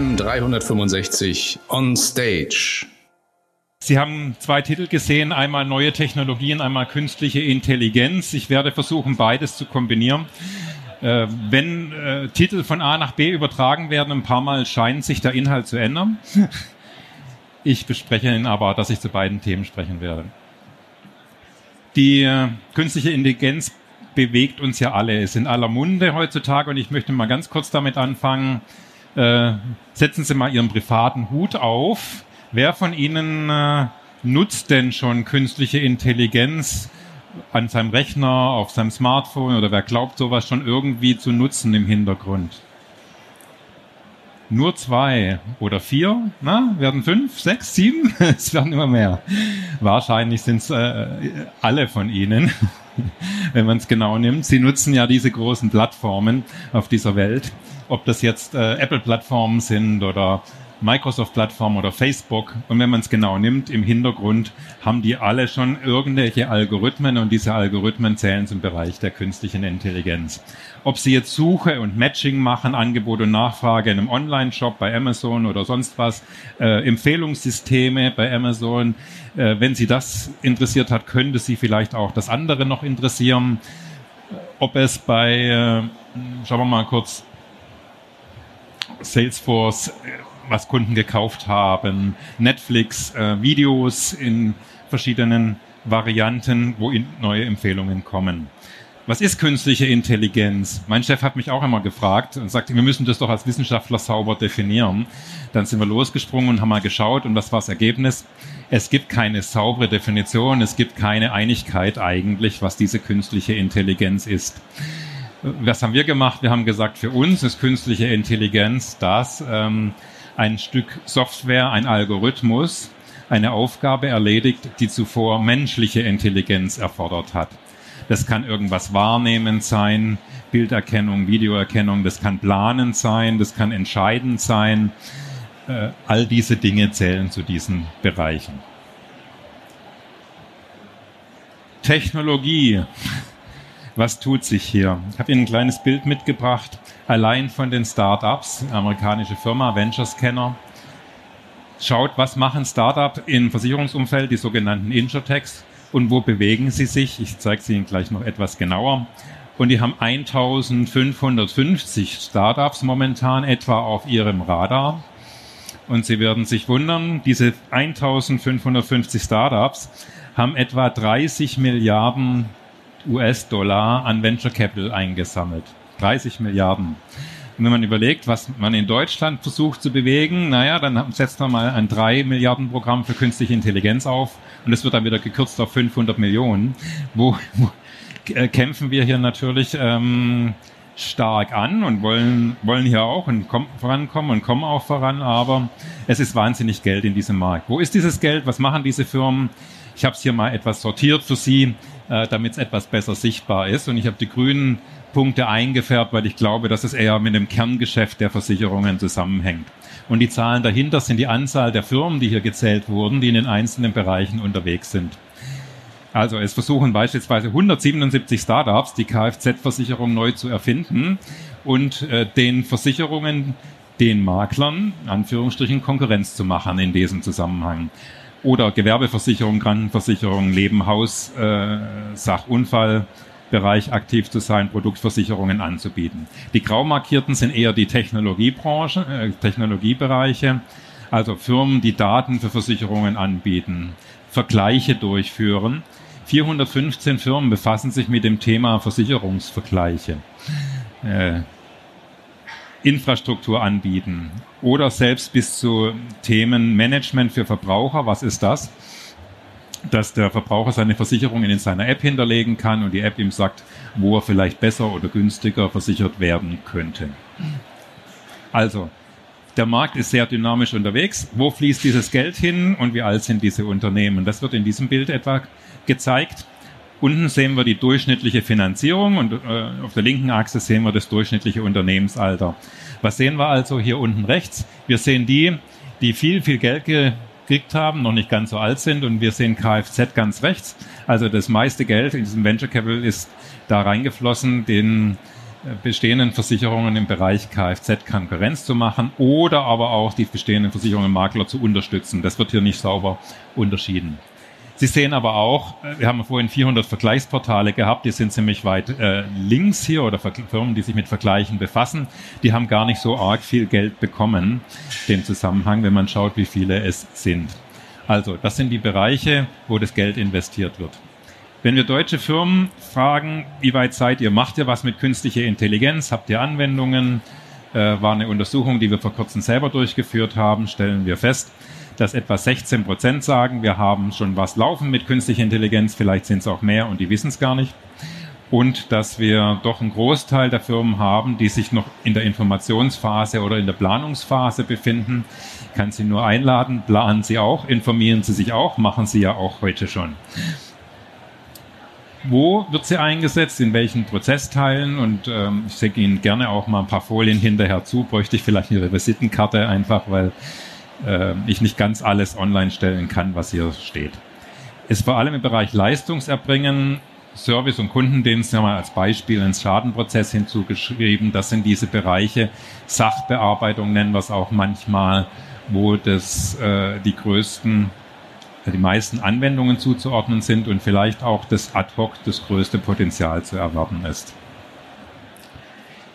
AM 365 on Stage. Sie haben zwei Titel gesehen, einmal neue Technologien, einmal künstliche Intelligenz. Ich werde versuchen, beides zu kombinieren. Äh, wenn äh, Titel von A nach B übertragen werden, ein paar Mal scheint sich der Inhalt zu ändern. Ich bespreche Ihnen aber, dass ich zu beiden Themen sprechen werde. Die äh, künstliche Intelligenz bewegt uns ja alle, ist in aller Munde heutzutage und ich möchte mal ganz kurz damit anfangen. Äh, setzen Sie mal Ihren privaten Hut auf. Wer von Ihnen äh, nutzt denn schon künstliche Intelligenz an seinem Rechner, auf seinem Smartphone oder wer glaubt sowas schon irgendwie zu nutzen im Hintergrund? Nur zwei oder vier, na, werden fünf, sechs, sieben, es werden immer mehr. Wahrscheinlich sind es äh, alle von Ihnen, wenn man es genau nimmt. Sie nutzen ja diese großen Plattformen auf dieser Welt, ob das jetzt äh, Apple-Plattformen sind oder Microsoft-Plattform oder Facebook. Und wenn man es genau nimmt, im Hintergrund haben die alle schon irgendwelche Algorithmen und diese Algorithmen zählen zum Bereich der künstlichen Intelligenz. Ob sie jetzt Suche und Matching machen, Angebot und Nachfrage in einem Online-Shop bei Amazon oder sonst was, äh, Empfehlungssysteme bei Amazon. Äh, wenn sie das interessiert hat, könnte sie vielleicht auch das andere noch interessieren. Ob es bei, äh, schauen wir mal kurz, Salesforce äh, was Kunden gekauft haben, Netflix, äh, Videos in verschiedenen Varianten, wo neue Empfehlungen kommen. Was ist künstliche Intelligenz? Mein Chef hat mich auch immer gefragt und sagte, wir müssen das doch als Wissenschaftler sauber definieren. Dann sind wir losgesprungen und haben mal geschaut und was war das Ergebnis? Es gibt keine saubere Definition, es gibt keine Einigkeit eigentlich, was diese künstliche Intelligenz ist. Was haben wir gemacht? Wir haben gesagt, für uns ist künstliche Intelligenz das, ähm, ein Stück Software, ein Algorithmus eine Aufgabe erledigt, die zuvor menschliche Intelligenz erfordert hat. Das kann irgendwas wahrnehmend sein, Bilderkennung, Videoerkennung, das kann planend sein, das kann entscheidend sein. Äh, all diese Dinge zählen zu diesen Bereichen. Technologie. Was tut sich hier? Ich habe Ihnen ein kleines Bild mitgebracht allein von den Startups, amerikanische Firma, Venture Scanner, schaut, was machen Startup im Versicherungsumfeld, die sogenannten Insurtechs, und wo bewegen sie sich. Ich zeige sie Ihnen gleich noch etwas genauer. Und die haben 1550 Startups momentan etwa auf ihrem Radar. Und Sie werden sich wundern, diese 1550 Startups haben etwa 30 Milliarden US-Dollar an Venture Capital eingesammelt. 30 Milliarden. Und wenn man überlegt, was man in Deutschland versucht zu bewegen, naja, dann setzt man mal ein 3 Milliarden Programm für künstliche Intelligenz auf und es wird dann wieder gekürzt auf 500 Millionen. Wo, wo äh, kämpfen wir hier natürlich ähm, stark an und wollen, wollen hier auch und kommen, vorankommen und kommen auch voran, aber es ist wahnsinnig Geld in diesem Markt. Wo ist dieses Geld? Was machen diese Firmen? Ich habe es hier mal etwas sortiert für Sie, äh, damit es etwas besser sichtbar ist. Und ich habe die grünen Punkte eingefärbt, weil ich glaube, dass es eher mit dem Kerngeschäft der Versicherungen zusammenhängt. Und die Zahlen dahinter sind die Anzahl der Firmen, die hier gezählt wurden, die in den einzelnen Bereichen unterwegs sind. Also es versuchen beispielsweise 177 Startups die Kfz-Versicherung neu zu erfinden und äh, den Versicherungen, den Maklern, Anführungsstrichen, Konkurrenz zu machen in diesem Zusammenhang. Oder Gewerbeversicherung, Krankenversicherung, Leben, Haus, äh, Sachunfall, Bereich aktiv zu sein, Produktversicherungen anzubieten. Die grau markierten sind eher die Technologiebranche, äh, Technologiebereiche, also Firmen, die Daten für Versicherungen anbieten, Vergleiche durchführen. 415 Firmen befassen sich mit dem Thema Versicherungsvergleiche. Äh, Infrastruktur anbieten oder selbst bis zu Themen Management für Verbraucher. Was ist das? dass der Verbraucher seine Versicherungen in seiner App hinterlegen kann und die App ihm sagt, wo er vielleicht besser oder günstiger versichert werden könnte. Also, der Markt ist sehr dynamisch unterwegs. Wo fließt dieses Geld hin und wie alt sind diese Unternehmen? Das wird in diesem Bild etwa gezeigt. Unten sehen wir die durchschnittliche Finanzierung und äh, auf der linken Achse sehen wir das durchschnittliche Unternehmensalter. Was sehen wir also hier unten rechts? Wir sehen die, die viel, viel Geld gekriegt haben, noch nicht ganz so alt sind und wir sehen Kfz ganz rechts. Also das meiste Geld in diesem Venture Capital ist da reingeflossen, den bestehenden Versicherungen im Bereich Kfz Konkurrenz zu machen oder aber auch die bestehenden Versicherungen Makler zu unterstützen. Das wird hier nicht sauber unterschieden. Sie sehen aber auch, äh, wir haben vorhin 400 Vergleichsportale gehabt, die sind ziemlich weit äh, links hier oder Firmen, die sich mit Vergleichen befassen, die haben gar nicht so arg viel Geld bekommen, den Zusammenhang, wenn man schaut, wie viele es sind. Also, das sind die Bereiche, wo das Geld investiert wird. Wenn wir deutsche Firmen fragen, wie weit seid ihr, macht ihr was mit künstlicher Intelligenz, habt ihr Anwendungen, äh, war eine Untersuchung, die wir vor kurzem selber durchgeführt haben, stellen wir fest, dass etwa 16 Prozent sagen, wir haben schon was laufen mit künstlicher Intelligenz, vielleicht sind es auch mehr und die wissen es gar nicht. Und dass wir doch einen Großteil der Firmen haben, die sich noch in der Informationsphase oder in der Planungsphase befinden. Ich kann Sie nur einladen, planen Sie auch, informieren Sie sich auch, machen Sie ja auch heute schon. Wo wird sie eingesetzt, in welchen Prozessteilen und ähm, ich schicke Ihnen gerne auch mal ein paar Folien hinterher zu, bräuchte ich vielleicht Ihre Visitenkarte einfach, weil äh, ich nicht ganz alles online stellen kann, was hier steht. Ist vor allem im Bereich Leistungserbringen, Service und Kundendienst haben wir als Beispiel ins Schadenprozess hinzugeschrieben. Das sind diese Bereiche, Sachbearbeitung nennen wir es auch manchmal, wo das äh, die größten, die meisten Anwendungen zuzuordnen sind und vielleicht auch das ad hoc das größte Potenzial zu erwerben ist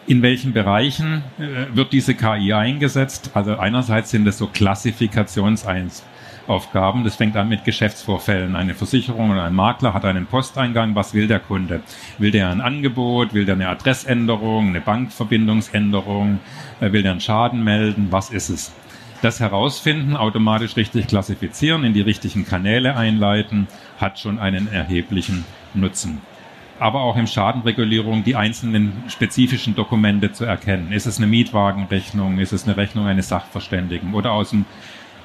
in welchen Bereichen äh, wird diese KI eingesetzt? Also einerseits sind es so Klassifikationsaufgaben. Das fängt an mit Geschäftsvorfällen. Eine Versicherung oder ein Makler hat einen Posteingang. Was will der Kunde? Will der ein Angebot? Will der eine Adressänderung? Eine Bankverbindungsänderung? Äh, will der einen Schaden melden? Was ist es? Das herausfinden, automatisch richtig klassifizieren, in die richtigen Kanäle einleiten, hat schon einen erheblichen Nutzen aber auch im Schadenregulierung die einzelnen spezifischen Dokumente zu erkennen. Ist es eine Mietwagenrechnung? Ist es eine Rechnung eines Sachverständigen? Oder aus dem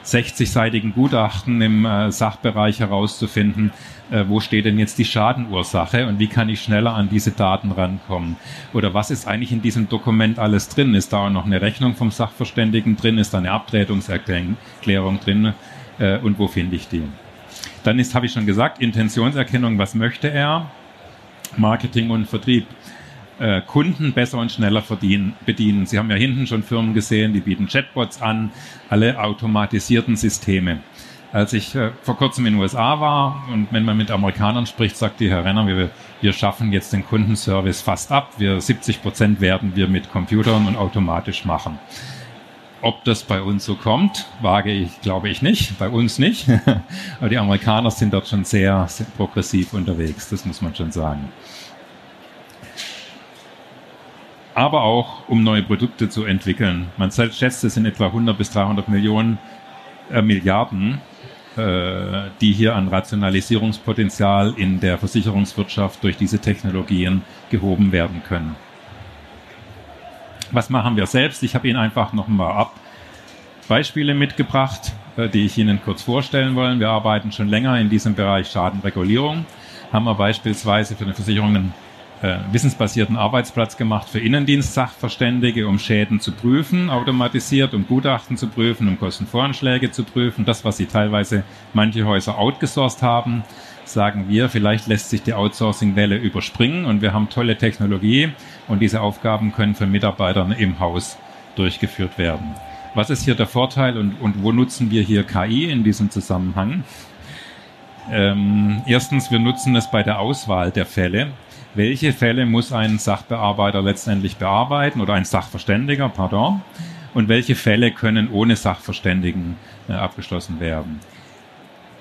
60-seitigen Gutachten im äh, Sachbereich herauszufinden, äh, wo steht denn jetzt die Schadenursache und wie kann ich schneller an diese Daten rankommen? Oder was ist eigentlich in diesem Dokument alles drin? Ist da auch noch eine Rechnung vom Sachverständigen drin? Ist da eine Abtretungserklärung drin? Äh, und wo finde ich die? Dann ist, habe ich schon gesagt, Intentionserkennung, was möchte er? Marketing und Vertrieb äh, Kunden besser und schneller verdienen, bedienen. Sie haben ja hinten schon Firmen gesehen, die bieten Chatbots an, alle automatisierten Systeme. Als ich äh, vor kurzem in den USA war und wenn man mit Amerikanern spricht, sagt die Herr Renner, wir, wir schaffen jetzt den Kundenservice fast ab. Wir 70 Prozent werden wir mit Computern und automatisch machen. Ob das bei uns so kommt, wage ich, glaube ich nicht. Bei uns nicht. Aber die Amerikaner sind dort schon sehr, sehr progressiv unterwegs. Das muss man schon sagen. Aber auch, um neue Produkte zu entwickeln. Man schätzt, es sind etwa 100 bis 300 Millionen äh, Milliarden, äh, die hier an Rationalisierungspotenzial in der Versicherungswirtschaft durch diese Technologien gehoben werden können. Was machen wir selbst? Ich habe Ihnen einfach noch mal ab Beispiele mitgebracht, äh, die ich Ihnen kurz vorstellen wollen. Wir arbeiten schon länger in diesem Bereich Schadenregulierung. Haben wir beispielsweise für den Versicherungen äh, wissensbasierten Arbeitsplatz gemacht für Innendienstsachverständige, um Schäden zu prüfen, automatisiert, um Gutachten zu prüfen, um Kostenvoranschläge zu prüfen. Das, was sie teilweise manche Häuser outgesourced haben, sagen wir, vielleicht lässt sich die Outsourcing-Welle überspringen und wir haben tolle Technologie und diese Aufgaben können von Mitarbeitern im Haus durchgeführt werden. Was ist hier der Vorteil und, und wo nutzen wir hier KI in diesem Zusammenhang? Ähm, erstens, wir nutzen es bei der Auswahl der Fälle. Welche Fälle muss ein Sachbearbeiter letztendlich bearbeiten oder ein Sachverständiger, pardon? Und welche Fälle können ohne Sachverständigen äh, abgeschlossen werden?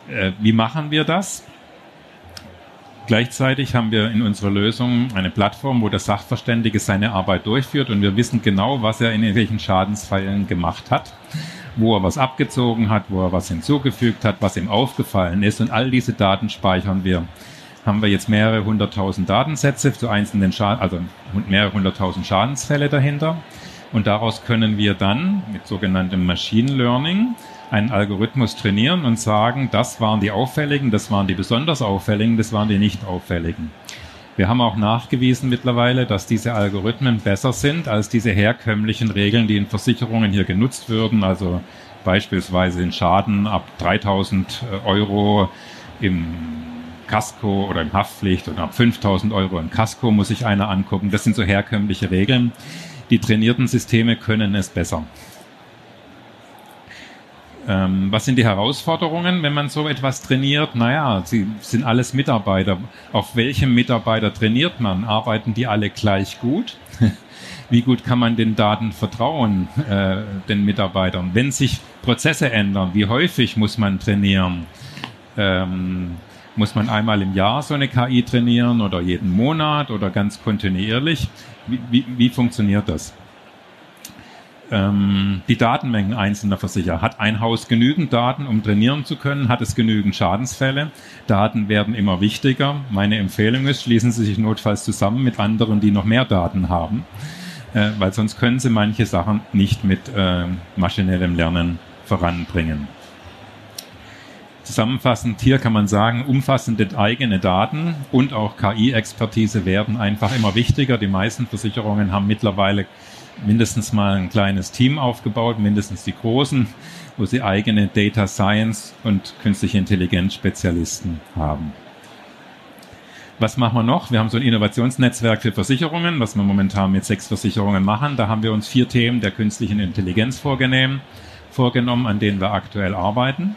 Äh, wie machen wir das? Gleichzeitig haben wir in unserer Lösung eine Plattform, wo der Sachverständige seine Arbeit durchführt und wir wissen genau, was er in welchen Schadensfällen gemacht hat, wo er was abgezogen hat, wo er was hinzugefügt hat, was ihm aufgefallen ist und all diese Daten speichern wir. Haben wir jetzt mehrere hunderttausend Datensätze zu einzelnen Schaden, also mehrere hunderttausend Schadensfälle dahinter und daraus können wir dann mit sogenanntem Machine Learning einen Algorithmus trainieren und sagen, das waren die auffälligen, das waren die besonders auffälligen, das waren die nicht auffälligen. Wir haben auch nachgewiesen mittlerweile, dass diese Algorithmen besser sind als diese herkömmlichen Regeln, die in Versicherungen hier genutzt würden, also beispielsweise den Schaden ab 3000 Euro im Casco oder im Haftpflicht oder ab 5000 Euro im Casco muss sich einer angucken. Das sind so herkömmliche Regeln. Die trainierten Systeme können es besser. Ähm, was sind die Herausforderungen, wenn man so etwas trainiert? Naja, sie sind alles Mitarbeiter. Auf welchem Mitarbeiter trainiert man? Arbeiten die alle gleich gut? Wie gut kann man den Daten vertrauen, äh, den Mitarbeitern? Wenn sich Prozesse ändern, wie häufig muss man trainieren? Ähm, muss man einmal im Jahr so eine KI trainieren oder jeden Monat oder ganz kontinuierlich? Wie, wie, wie funktioniert das? Ähm, die Datenmengen einzelner Versicherer. Hat ein Haus genügend Daten, um trainieren zu können? Hat es genügend Schadensfälle? Daten werden immer wichtiger. Meine Empfehlung ist, schließen Sie sich notfalls zusammen mit anderen, die noch mehr Daten haben, äh, weil sonst können Sie manche Sachen nicht mit äh, maschinellem Lernen voranbringen. Zusammenfassend hier kann man sagen, umfassende eigene Daten und auch KI-Expertise werden einfach immer wichtiger. Die meisten Versicherungen haben mittlerweile mindestens mal ein kleines Team aufgebaut, mindestens die großen, wo sie eigene Data Science und künstliche Intelligenz Spezialisten haben. Was machen wir noch? Wir haben so ein Innovationsnetzwerk für Versicherungen, was wir momentan mit sechs Versicherungen machen. Da haben wir uns vier Themen der künstlichen Intelligenz vorgenommen, vorgenommen an denen wir aktuell arbeiten.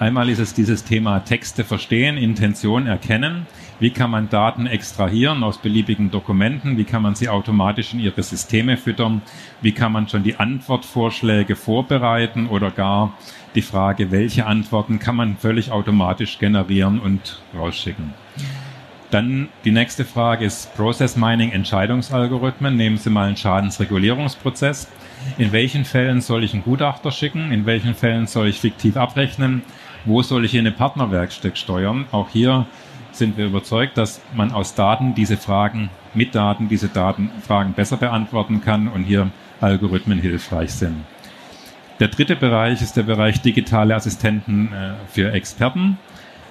Einmal ist es dieses Thema Texte verstehen, Intention erkennen. Wie kann man Daten extrahieren aus beliebigen Dokumenten? Wie kann man sie automatisch in ihre Systeme füttern? Wie kann man schon die Antwortvorschläge vorbereiten oder gar die Frage, welche Antworten kann man völlig automatisch generieren und rausschicken? Dann die nächste Frage ist Process Mining Entscheidungsalgorithmen. Nehmen Sie mal einen Schadensregulierungsprozess. In welchen Fällen soll ich einen Gutachter schicken? In welchen Fällen soll ich fiktiv abrechnen? Wo soll ich in eine Partnerwerkstatt steuern? Auch hier sind wir überzeugt, dass man aus Daten diese Fragen, mit Daten diese Datenfragen besser beantworten kann und hier Algorithmen hilfreich sind. Der dritte Bereich ist der Bereich digitale Assistenten äh, für Experten.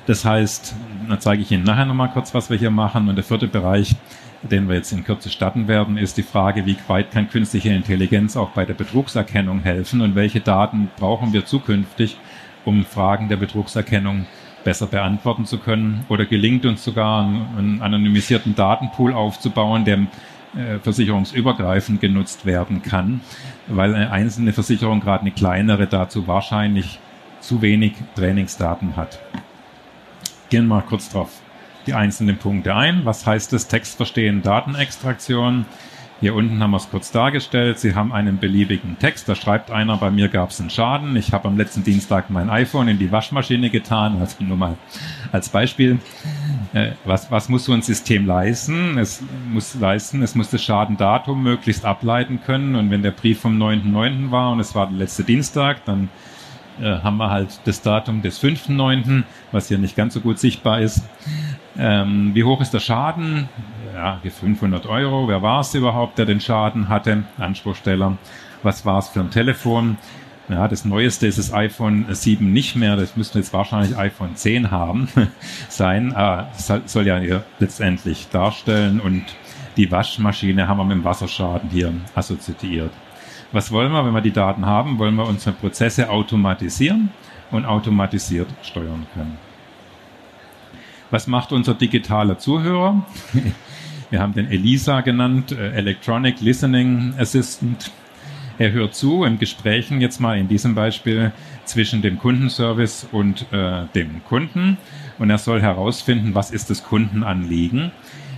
Das heißt, da zeige ich Ihnen nachher nochmal kurz, was wir hier machen. Und der vierte Bereich, den wir jetzt in Kürze starten werden, ist die Frage, wie weit kann künstliche Intelligenz auch bei der Betrugserkennung helfen und welche Daten brauchen wir zukünftig, um Fragen der Betrugserkennung besser beantworten zu können. Oder gelingt uns sogar einen anonymisierten Datenpool aufzubauen, der äh, versicherungsübergreifend genutzt werden kann, weil eine einzelne Versicherung, gerade eine kleinere, dazu wahrscheinlich zu wenig Trainingsdaten hat. Gehen wir mal kurz drauf die einzelnen Punkte ein. Was heißt das Textverstehen, Datenextraktion? Hier unten haben wir es kurz dargestellt. Sie haben einen beliebigen Text. Da schreibt einer, bei mir gab es einen Schaden. Ich habe am letzten Dienstag mein iPhone in die Waschmaschine getan. Also nur mal als Beispiel. Äh, was, was muss so ein System leisten? Es muss leisten, es muss das Schadendatum möglichst ableiten können. Und wenn der Brief vom 9.9. war und es war der letzte Dienstag, dann äh, haben wir halt das Datum des 5.9., was hier nicht ganz so gut sichtbar ist. Ähm, wie hoch ist der Schaden? Ja, 500 Euro. Wer war es überhaupt, der den Schaden hatte? Anspruchsteller. Was war es für ein Telefon? Ja, das neueste ist das iPhone 7 nicht mehr. Das müsste jetzt wahrscheinlich iPhone 10 haben sein. Das soll ja letztendlich darstellen. Und die Waschmaschine haben wir mit dem Wasserschaden hier assoziiert. Was wollen wir, wenn wir die Daten haben? Wollen wir unsere Prozesse automatisieren und automatisiert steuern können. Was macht unser digitaler Zuhörer? Wir haben den ELISA genannt, äh, Electronic Listening Assistant. Er hört zu in Gesprächen, jetzt mal in diesem Beispiel, zwischen dem Kundenservice und äh, dem Kunden. Und er soll herausfinden, was ist das Kundenanliegen,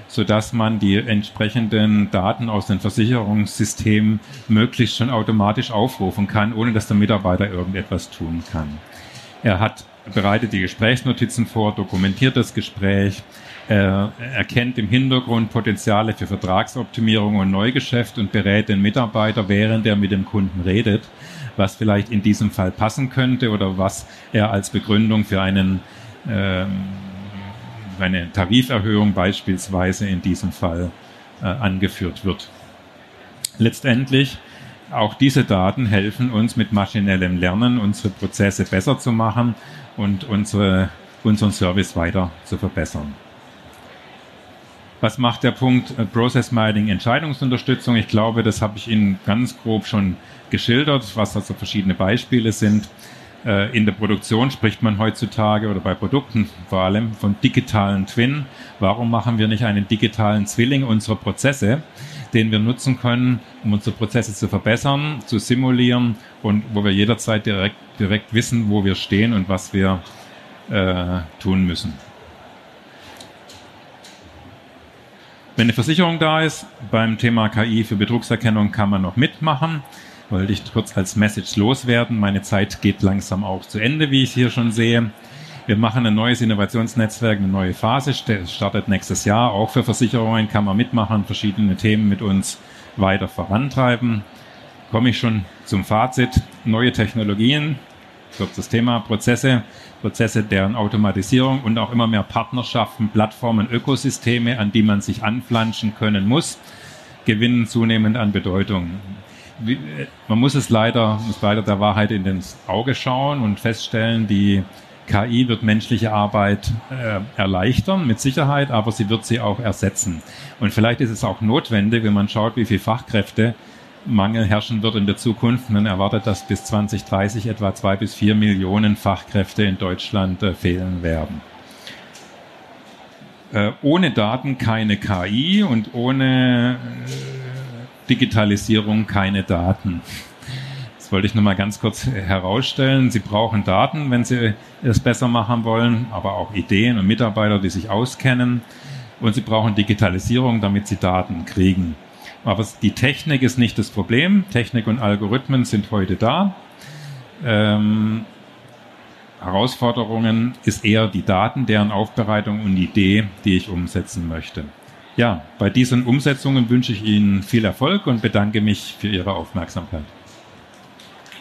sodass man die entsprechenden Daten aus den Versicherungssystemen möglichst schon automatisch aufrufen kann, ohne dass der Mitarbeiter irgendetwas tun kann. Er hat bereitet die Gesprächsnotizen vor, dokumentiert das Gespräch, er erkennt im Hintergrund Potenziale für Vertragsoptimierung und Neugeschäft und berät den Mitarbeiter, während er mit dem Kunden redet, was vielleicht in diesem Fall passen könnte oder was er als Begründung für einen, äh, eine Tariferhöhung beispielsweise in diesem Fall äh, angeführt wird. Letztendlich auch diese Daten helfen uns mit maschinellem Lernen unsere Prozesse besser zu machen und unsere, unseren Service weiter zu verbessern. Was macht der Punkt äh, Process Mining Entscheidungsunterstützung? Ich glaube, das habe ich Ihnen ganz grob schon geschildert, was also verschiedene Beispiele sind. Äh, in der Produktion spricht man heutzutage oder bei Produkten vor allem von digitalen Twin. Warum machen wir nicht einen digitalen Zwilling unserer Prozesse, den wir nutzen können, um unsere Prozesse zu verbessern, zu simulieren und wo wir jederzeit direkt, direkt wissen, wo wir stehen und was wir äh, tun müssen. Wenn eine Versicherung da ist, beim Thema KI für Betrugserkennung kann man noch mitmachen. Wollte ich kurz als Message loswerden. Meine Zeit geht langsam auch zu Ende, wie ich hier schon sehe. Wir machen ein neues Innovationsnetzwerk, eine neue Phase, startet nächstes Jahr. Auch für Versicherungen kann man mitmachen, verschiedene Themen mit uns weiter vorantreiben. Komme ich schon zum Fazit. Neue Technologien, kurzes Thema, Prozesse, Prozesse deren Automatisierung und auch immer mehr Partnerschaften, Plattformen, Ökosysteme, an die man sich anflanschen können muss, gewinnen zunehmend an Bedeutung. Man muss es leider, muss leider der Wahrheit in den Auge schauen und feststellen, die KI wird menschliche Arbeit äh, erleichtern, mit Sicherheit, aber sie wird sie auch ersetzen. Und vielleicht ist es auch notwendig, wenn man schaut, wie viele Fachkräfte Mangel herrschen wird in der Zukunft. Man erwartet, dass bis 2030 etwa zwei bis vier Millionen Fachkräfte in Deutschland äh, fehlen werden. Äh, ohne Daten keine KI und ohne äh, Digitalisierung keine Daten. Das wollte ich nur mal ganz kurz herausstellen. Sie brauchen Daten, wenn Sie es besser machen wollen, aber auch Ideen und Mitarbeiter, die sich auskennen. Und Sie brauchen Digitalisierung, damit Sie Daten kriegen. Aber die Technik ist nicht das Problem. Technik und Algorithmen sind heute da. Ähm, Herausforderungen ist eher die Daten, deren Aufbereitung und Idee, die ich umsetzen möchte. Ja, bei diesen Umsetzungen wünsche ich Ihnen viel Erfolg und bedanke mich für Ihre Aufmerksamkeit.